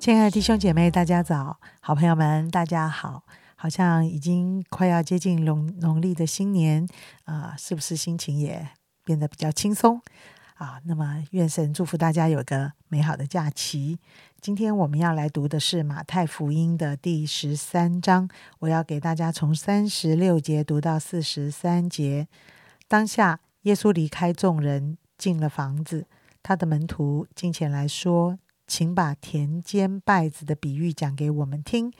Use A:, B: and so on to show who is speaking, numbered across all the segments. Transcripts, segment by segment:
A: 亲爱的弟兄姐妹，大家早！好朋友们，大家好！好像已经快要接近农农历的新年啊，是不是心情也变得比较轻松啊？那么，愿神祝福大家有个美好的假期。今天我们要来读的是马太福音的第十三章，我要给大家从三十六节读到四十三节。当下，耶稣离开众人，进了房子，他的门徒进前来说。请把田间稗子的比喻讲给我们听。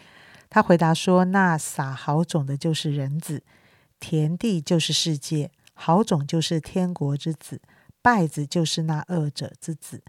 A: 他回答说：“那撒好种的，就是人子；田地就是世界，好种就是天国之子，稗子就是那恶者之子。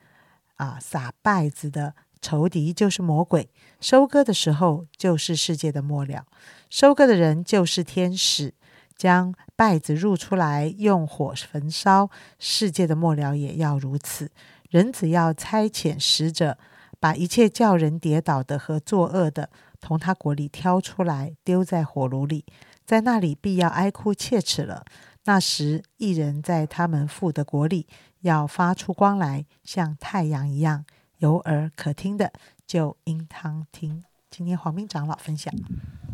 A: 啊，撒稗子的仇敌就是魔鬼。收割的时候，就是世界的末了。收割的人就是天使，将稗子入出来，用火焚烧。世界的末了也要如此。”人只要差遣使者，把一切叫人跌倒的和作恶的，从他国里挑出来，丢在火炉里，在那里必要哀哭切齿了。那时，一人在他们父的国里，要发出光来，像太阳一样。有耳可听的，就应当听。今天黄明长老分享，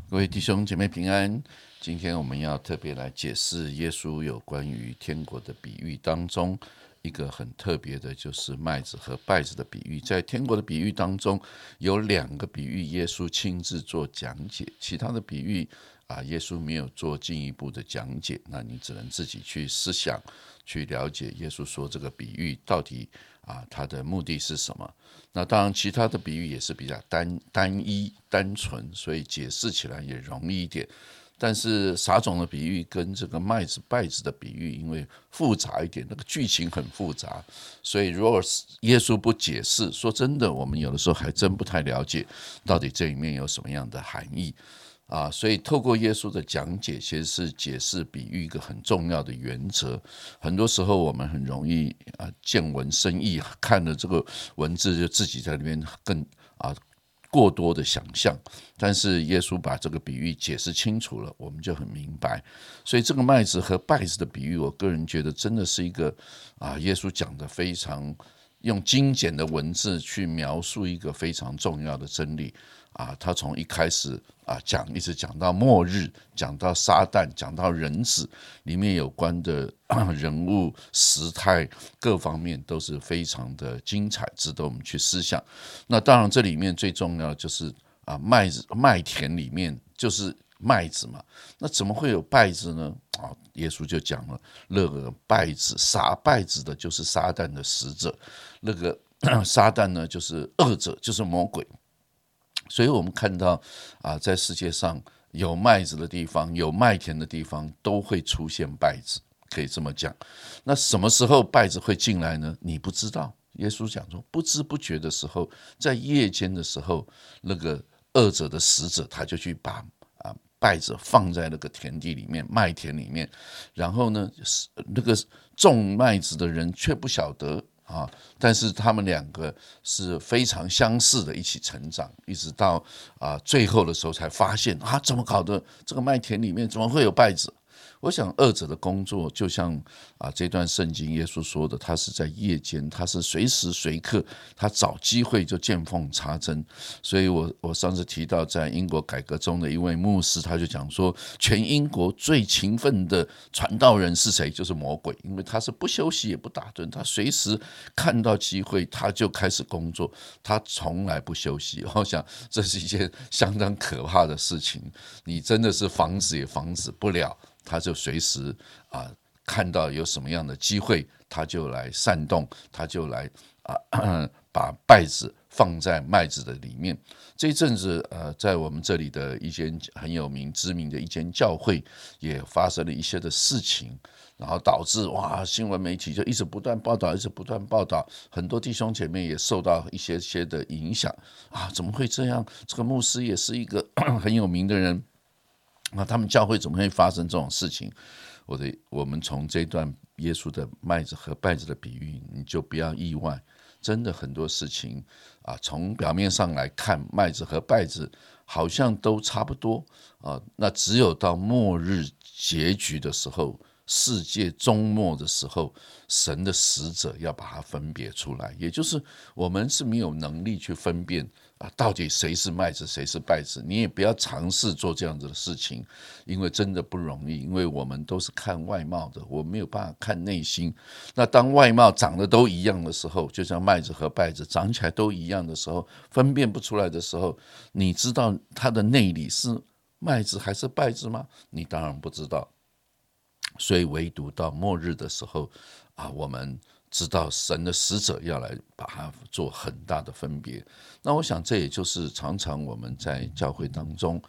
B: 各位弟兄姐妹平安。今天我们要特别来解释耶稣有关于天国的比喻当中。一个很特别的，就是麦子和稗子的比喻，在天国的比喻当中，有两个比喻，耶稣亲自做讲解，其他的比喻啊，耶稣没有做进一步的讲解，那你只能自己去思想，去了解耶稣说这个比喻到底啊，他的目的是什么？那当然，其他的比喻也是比较单单一、单纯，所以解释起来也容易一点。但是撒种的比喻跟这个麦子稗子的比喻，因为复杂一点，那个剧情很复杂，所以如果是耶稣不解释，说真的，我们有的时候还真不太了解到底这里面有什么样的含义啊。所以透过耶稣的讲解，其实是解释比喻一个很重要的原则。很多时候我们很容易啊见闻生义，看了这个文字就自己在那边更啊。过多的想象，但是耶稣把这个比喻解释清楚了，我们就很明白。所以这个麦子和稗子的比喻，我个人觉得真的是一个啊，耶稣讲的非常用精简的文字去描述一个非常重要的真理。啊，他从一开始啊讲，一直讲到末日，讲到撒旦，讲到人子，里面有关的 人物、时态各方面都是非常的精彩，值得我们去思想。那当然，这里面最重要就是啊，麦子麦田里面就是麦子嘛，那怎么会有稗子呢？啊，耶稣就讲了，那个稗子撒稗子的就是撒旦的使者，那个 撒旦呢就是恶者，就是魔鬼。所以我们看到啊，在世界上有麦子的地方，有麦田的地方，都会出现稗子，可以这么讲。那什么时候稗子会进来呢？你不知道。耶稣讲说，不知不觉的时候，在夜间的时候，那个恶者的使者他就去把啊稗子放在那个田地里面，麦田里面，然后呢，那个种麦子的人却不晓得。啊！但是他们两个是非常相似的，一起成长，一直到啊最后的时候才发现啊，怎么搞的？这个麦田里面怎么会有败子？我想，二者的工作就像啊，这段圣经耶稣说的，他是在夜间，他是随时随刻，他找机会就见缝插针。所以我我上次提到，在英国改革中的一位牧师，他就讲说，全英国最勤奋的传道人是谁？就是魔鬼，因为他是不休息也不打盹，他随时看到机会他就开始工作，他从来不休息。我想这是一件相当可怕的事情，你真的是防止也防止不了。他就随时啊看到有什么样的机会，他就来煽动，他就来啊 把稗子放在麦子的里面。这一阵子呃，在我们这里的一间很有名、知名的一间教会，也发生了一些的事情，然后导致哇，新闻媒体就一直不断报道，一直不断报道，很多弟兄姐妹也受到一些些的影响啊，怎么会这样？这个牧师也是一个 很有名的人。那他们教会怎么会发生这种事情？我的，我们从这段耶稣的麦子和稗子的比喻，你就不要意外。真的很多事情啊，从表面上来看，麦子和稗子好像都差不多啊。那只有到末日结局的时候，世界终末的时候，神的使者要把它分别出来，也就是我们是没有能力去分辨啊，到底谁是麦子，谁是稗子？你也不要尝试做这样子的事情，因为真的不容易。因为我们都是看外貌的，我没有办法看内心。那当外貌长得都一样的时候，就像麦子和稗子长起来都一样的时候，分辨不出来的时候，你知道它的内里是麦子还是稗子吗？你当然不知道。所以唯独到末日的时候，啊，我们。知道神的使者要来把它做很大的分别，那我想这也就是常常我们在教会当中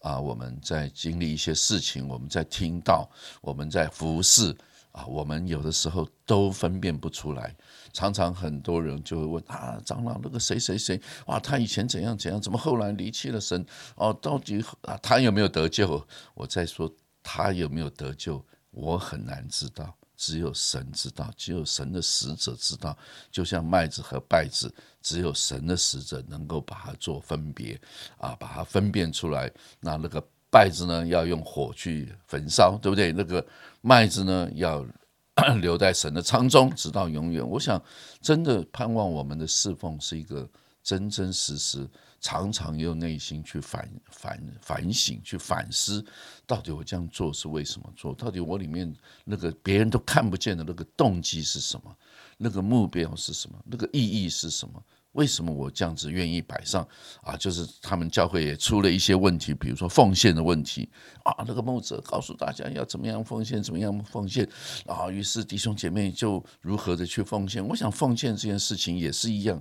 B: 啊，我们在经历一些事情，我们在听到，我们在服侍啊，我们有的时候都分辨不出来。常常很多人就会问啊，长老那个谁谁谁，哇，他以前怎样怎样，怎么后来离弃了神？哦，到底，他有没有得救？我在说他有没有得救，我很难知道。只有神知道，只有神的使者知道。就像麦子和稗子，只有神的使者能够把它做分别，啊，把它分辨出来。那那个稗子呢，要用火去焚烧，对不对？那个麦子呢，要 留在神的仓中，直到永远。我想，真的盼望我们的侍奉是一个真真实实。常常用内心去反反反省，去反思，到底我这样做是为什么做？到底我里面那个别人都看不见的那个动机是什么？那个目标是什么？那个意义是什么？为什么我这样子愿意摆上？啊，就是他们教会也出了一些问题，比如说奉献的问题啊。那个牧者告诉大家要怎么样奉献，怎么样奉献啊。于是弟兄姐妹就如何的去奉献。我想奉献这件事情也是一样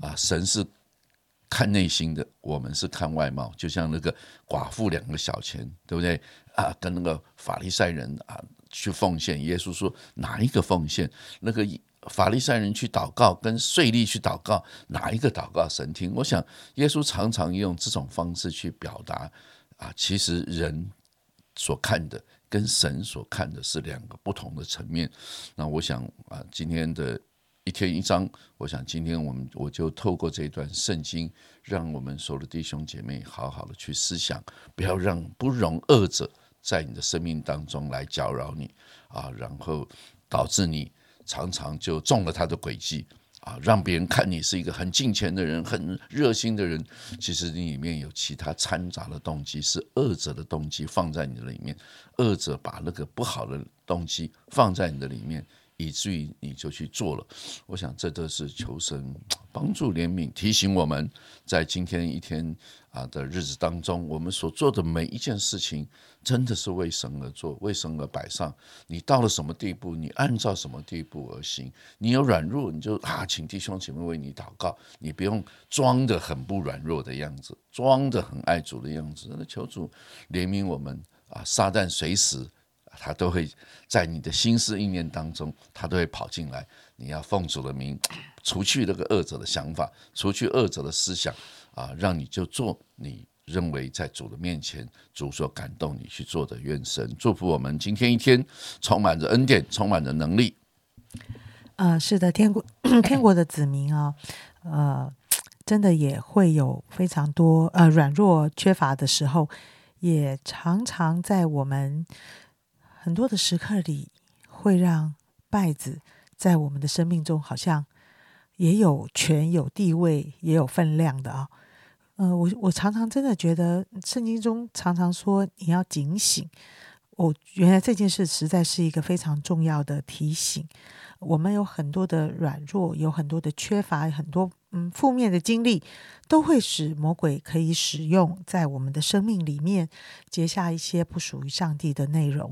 B: 啊，神是。看内心的，我们是看外貌。就像那个寡妇两个小钱，对不对啊？跟那个法利赛人啊去奉献，耶稣说哪一个奉献？那个法利赛人去祷告，跟税吏去祷告，哪一个祷告神听？我想耶稣常常用这种方式去表达啊，其实人所看的跟神所看的是两个不同的层面。那我想啊，今天的。一天一章，我想今天我们我就透过这一段圣经，让我们所有的弟兄姐妹好好的去思想，不要让不容恶者在你的生命当中来搅扰你啊，然后导致你常常就中了他的诡计啊，让别人看你是一个很敬虔的人、很热心的人，其实你里面有其他掺杂的动机，是恶者的动机放在你的里面，恶者把那个不好的动机放在你的里面。以至于你就去做了，我想这都是求神帮助怜悯，提醒我们在今天一天啊的日子当中，我们所做的每一件事情，真的是为神而做，为神而摆上。你到了什么地步，你按照什么地步而行。你有软弱，你就啊，请弟兄姐妹为你祷告。你不用装的很不软弱的样子，装的很爱主的样子。那求主怜悯我们啊！撒旦随时。他都会在你的心思意念当中，他都会跑进来。你要奉主的名，除去那个恶者的想法，除去恶者的思想啊，让你就做你认为在主的面前，主所感动你去做的。愿神祝福我们今天一天，充满着恩典，充满着能力。
A: 呃，是的，天国天国的子民啊，呃，真的也会有非常多呃软弱缺乏的时候，也常常在我们。很多的时刻里，会让拜子在我们的生命中好像也有权、有地位、也有分量的啊。呃，我我常常真的觉得圣经中常常说你要警醒。我原来这件事实在是一个非常重要的提醒。我们有很多的软弱，有很多的缺乏，很多嗯负面的经历，都会使魔鬼可以使用在我们的生命里面结下一些不属于上帝的内容。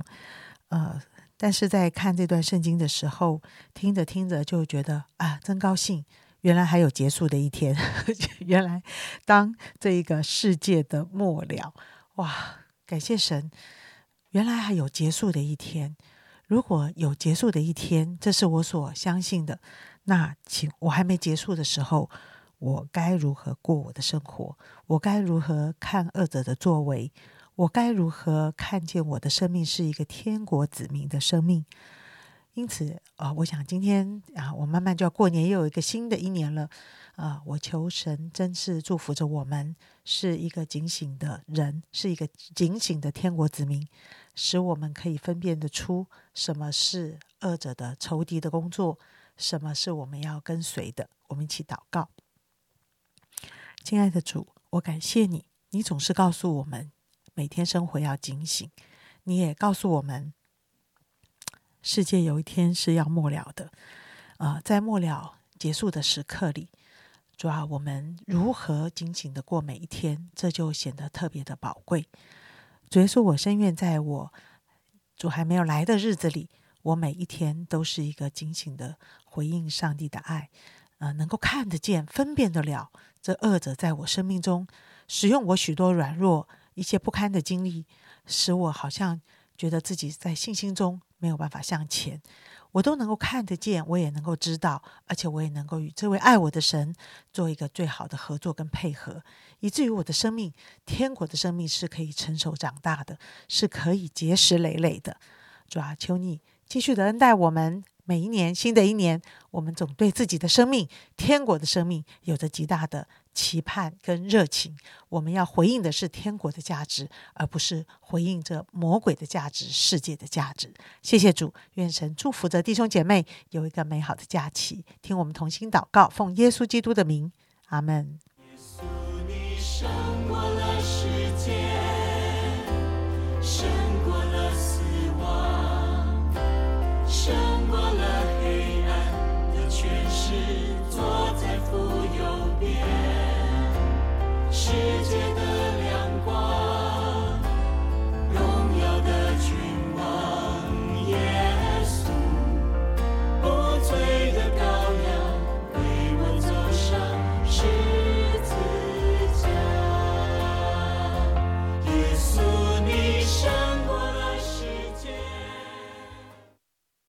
A: 呃，但是在看这段圣经的时候，听着听着就觉得啊，真高兴！原来还有结束的一天，原来当这一个世界的末了，哇，感谢神！原来还有结束的一天。如果有结束的一天，这是我所相信的。那请我还没结束的时候，我该如何过我的生活？我该如何看恶者的作为？我该如何看见我的生命是一个天国子民的生命？因此，啊，我想今天啊，我慢慢就要过年，又有一个新的一年了。啊，我求神真是祝福着我们，是一个警醒的人，是一个警醒的天国子民，使我们可以分辨得出什么是恶者的仇敌的工作，什么是我们要跟随的。我们一起祷告。亲爱的主，我感谢你，你总是告诉我们每天生活要警醒，你也告诉我们世界有一天是要末了的。呃，在末了结束的时刻里，主要我们如何警醒的过每一天，这就显得特别的宝贵。主耶稣，我深愿在我主还没有来的日子里，我每一天都是一个警醒的回应上帝的爱，呃，能够看得见、分辨得了这恶者在我生命中使用我许多软弱、一些不堪的经历，使我好像觉得自己在信心中没有办法向前。我都能够看得见，我也能够知道，而且我也能够与这位爱我的神做一个最好的合作跟配合，以至于我的生命，天国的生命是可以成熟长大的，是可以结实累累的。主啊，求你继续的恩待我们。每一年，新的一年，我们总对自己的生命、天国的生命有着极大的期盼跟热情。我们要回应的是天国的价值，而不是回应着魔鬼的价值、世界的价值。谢谢主，愿神祝福着弟兄姐妹有一个美好的假期。听我们同心祷告，奉耶稣基督的名，阿门。
C: 是